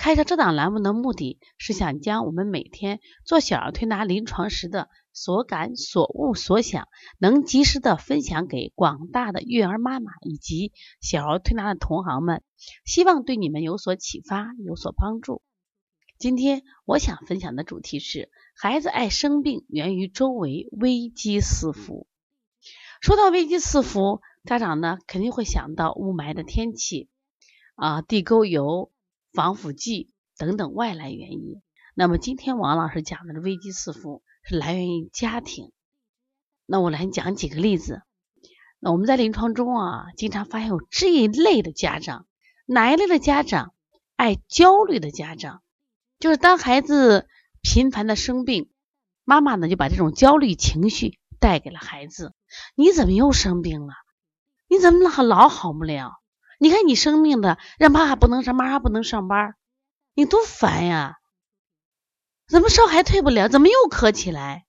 开设这档栏目的目的是想将我们每天做小儿推拿临床时的所感、所悟、所想，能及时的分享给广大的育儿妈妈以及小儿推拿的同行们，希望对你们有所启发、有所帮助。今天我想分享的主题是：孩子爱生病源于周围危机四伏。说到危机四伏，家长呢肯定会想到雾霾的天气啊、地沟油。防腐剂等等外来原因。那么今天王老师讲的危机四伏是来源于家庭。那我来讲几个例子。那我们在临床中啊，经常发现有这一类的家长，哪一类的家长？爱焦虑的家长，就是当孩子频繁的生病，妈妈呢就把这种焦虑情绪带给了孩子。你怎么又生病了？你怎么老老好不了？你看你生病的，让爸爸不能上妈，妈不能上班，你多烦呀！怎么烧还退不了？怎么又咳起来？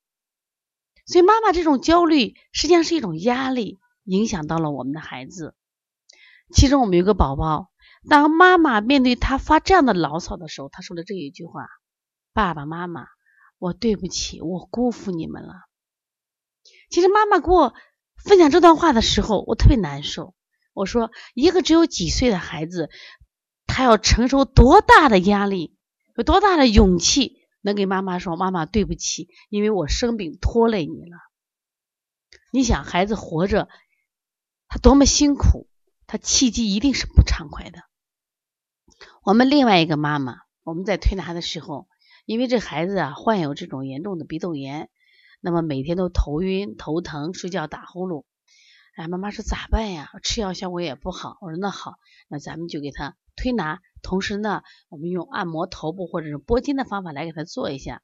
所以妈妈这种焦虑实际上是一种压力，影响到了我们的孩子。其中我们有个宝宝，当妈妈面对他发这样的牢骚的时候，他说了这一句话：“爸爸妈妈，我对不起，我辜负你们了。”其实妈妈给我分享这段话的时候，我特别难受。我说，一个只有几岁的孩子，他要承受多大的压力，有多大的勇气，能给妈妈说：“妈妈，对不起，因为我生病拖累你了。”你想，孩子活着，他多么辛苦，他气机一定是不畅快的。我们另外一个妈妈，我们在推拿的时候，因为这孩子啊患有这种严重的鼻窦炎，那么每天都头晕、头疼、睡觉打呼噜。哎，妈妈说咋办呀？吃药效果也不好。我说那好，那咱们就给他推拿，同时呢，我们用按摩头部或者是拨筋的方法来给他做一下。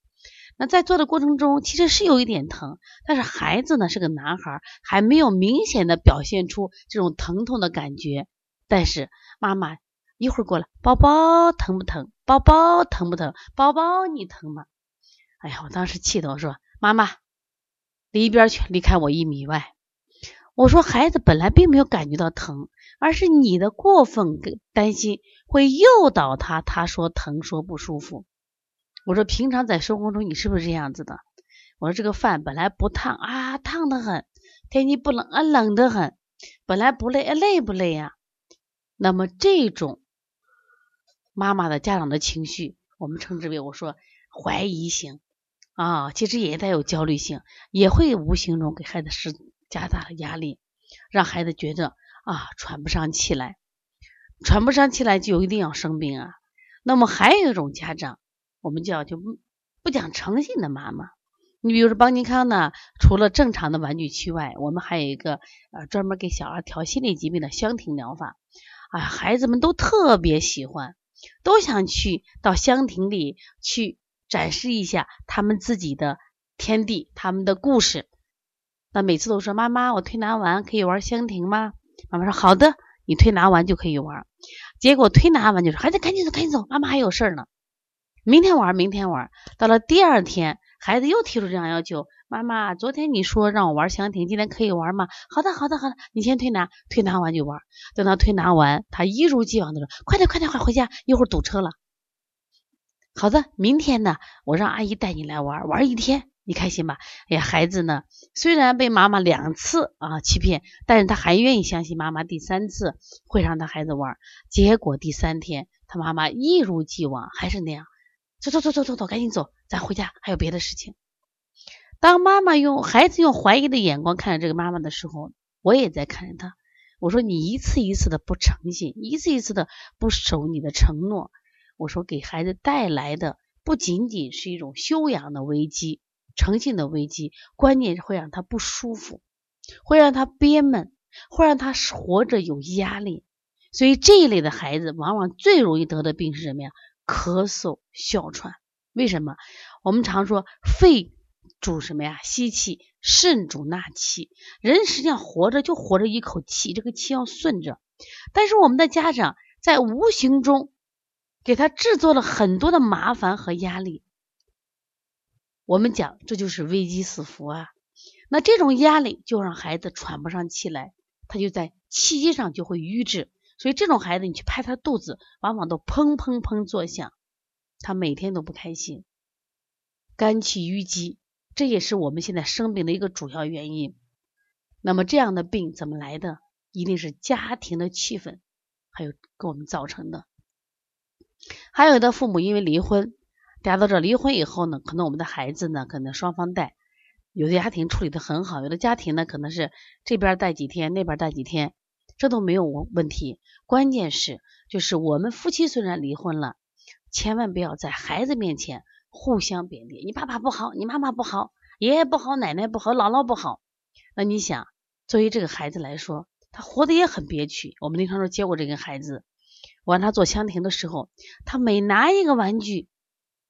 那在做的过程中，其实是有一点疼，但是孩子呢是个男孩，还没有明显的表现出这种疼痛的感觉。但是妈妈一会儿过来，宝宝疼不疼？宝宝疼不疼？宝宝你疼吗？哎呀，我当时气的我说妈妈离一边去，离开我一米外。我说，孩子本来并没有感觉到疼，而是你的过分担心会诱导他。他说疼，说不舒服。我说，平常在生活中你是不是这样子的？我说，这个饭本来不烫啊，烫得很；天气不冷啊，冷得很。本来不累，累不累呀？那么这种妈妈的家长的情绪，我们称之为我说怀疑型啊，其实也带有焦虑性，也会无形中给孩子施。加大了压力，让孩子觉得啊喘不上气来，喘不上气来就一定要生病啊。那么还有一种家长，我们叫就不讲诚信的妈妈。你比如说邦尼康呢，除了正常的玩具区外，我们还有一个呃专门给小孩调心理疾病的香庭疗法啊，孩子们都特别喜欢，都想去到香庭里去展示一下他们自己的天地，他们的故事。那每次都说妈妈，我推拿完可以玩香亭吗？妈妈说好的，你推拿完就可以玩。结果推拿完就说孩子赶紧走，赶紧走，妈妈还有事儿呢，明天玩，明天玩。到了第二天，孩子又提出这样要求，妈妈，昨天你说让我玩香亭，今天可以玩吗？好的，好的，好的，你先推拿，推拿完就玩。等他推拿完，他一如既往的说，快点，快点，快回家，一会儿堵车了。好的，明天呢，我让阿姨带你来玩，玩一天。你开心吧？哎呀，孩子呢？虽然被妈妈两次啊欺骗，但是他还愿意相信妈妈。第三次会让他孩子玩，结果第三天他妈妈一如既往还是那样，走走走走走走，赶紧走，咱回家还有别的事情。当妈妈用孩子用怀疑的眼光看着这个妈妈的时候，我也在看着他。我说你一次一次的不诚信，一次一次的不守你的承诺。我说给孩子带来的不仅仅是一种修养的危机。诚信的危机，关键会让他不舒服，会让他憋闷，会让他活着有压力。所以这一类的孩子，往往最容易得的病是什么呀？咳嗽、哮喘。为什么？我们常说肺主什么呀？吸气，肾主纳气。人实际上活着就活着一口气，这个气要顺着。但是我们的家长在无形中给他制作了很多的麻烦和压力。我们讲这就是危机四伏啊。那这种压力就让孩子喘不上气来，他就在气机上就会瘀滞。所以这种孩子，你去拍他肚子，往往都砰砰砰作响，他每天都不开心，肝气淤积，这也是我们现在生病的一个主要原因。那么这样的病怎么来的？一定是家庭的气氛，还有给我们造成的。还有的父母因为离婚，大家都知道，离婚以后呢，可能我们的孩子呢，可能双方带，有的家庭处理的很好，有的家庭呢，可能是这边带几天，那边带几天。这都没有问问题，关键是就是我们夫妻虽然离婚了，千万不要在孩子面前互相贬低。你爸爸不好，你妈妈不好，爷爷不好，奶奶不好，姥姥不好。那你想，作为这个孩子来说，他活得也很憋屈。我们经常说接过这个孩子，我让他做香亭的时候，他每拿一个玩具，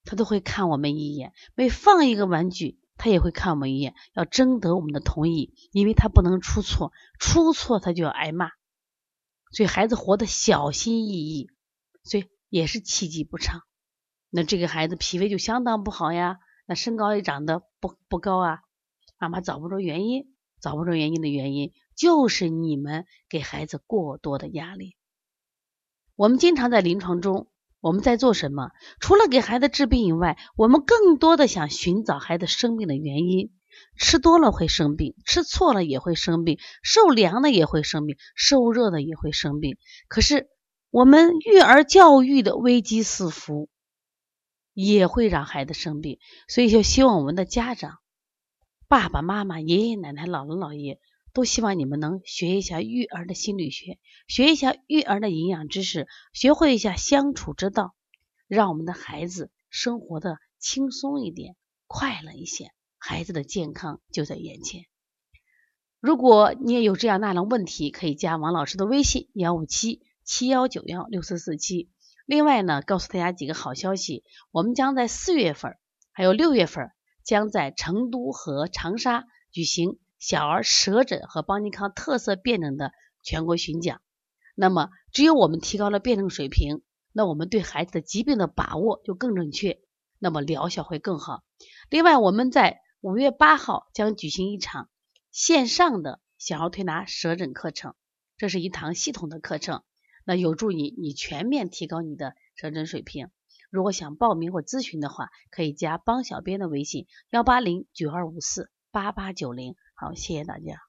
他都会看我们一眼；每放一个玩具。他也会看我们一眼，要征得我们的同意，因为他不能出错，出错他就要挨骂，所以孩子活得小心翼翼，所以也是气机不畅。那这个孩子脾胃就相当不好呀，那身高也长得不不高啊。妈妈找不着原因，找不着原因的原因就是你们给孩子过多的压力。我们经常在临床中。我们在做什么？除了给孩子治病以外，我们更多的想寻找孩子生病的原因。吃多了会生病，吃错了也会生病，受凉的也会生病，受热的也会生病。可是我们育儿教育的危机四伏，也会让孩子生病。所以就希望我们的家长、爸爸妈妈、爷爷奶奶、姥姥姥爷。都希望你们能学一下育儿的心理学，学一下育儿的营养知识，学会一下相处之道，让我们的孩子生活的轻松一点，快乐一些，孩子的健康就在眼前。如果你也有这样那样的问题，可以加王老师的微信幺五七七幺九幺六四四七。另外呢，告诉大家几个好消息，我们将在四月份还有六月份将在成都和长沙举行。小儿舌诊和邦尼康特色辩证的全国巡讲，那么只有我们提高了辩证水平，那我们对孩子的疾病的把握就更准确，那么疗效会更好。另外，我们在五月八号将举行一场线上的小儿推拿舌诊课程，这是一堂系统的课程，那有助于你全面提高你的舌诊水平。如果想报名或咨询的话，可以加帮小编的微信幺八零九二五四八八九零。好，谢谢大家。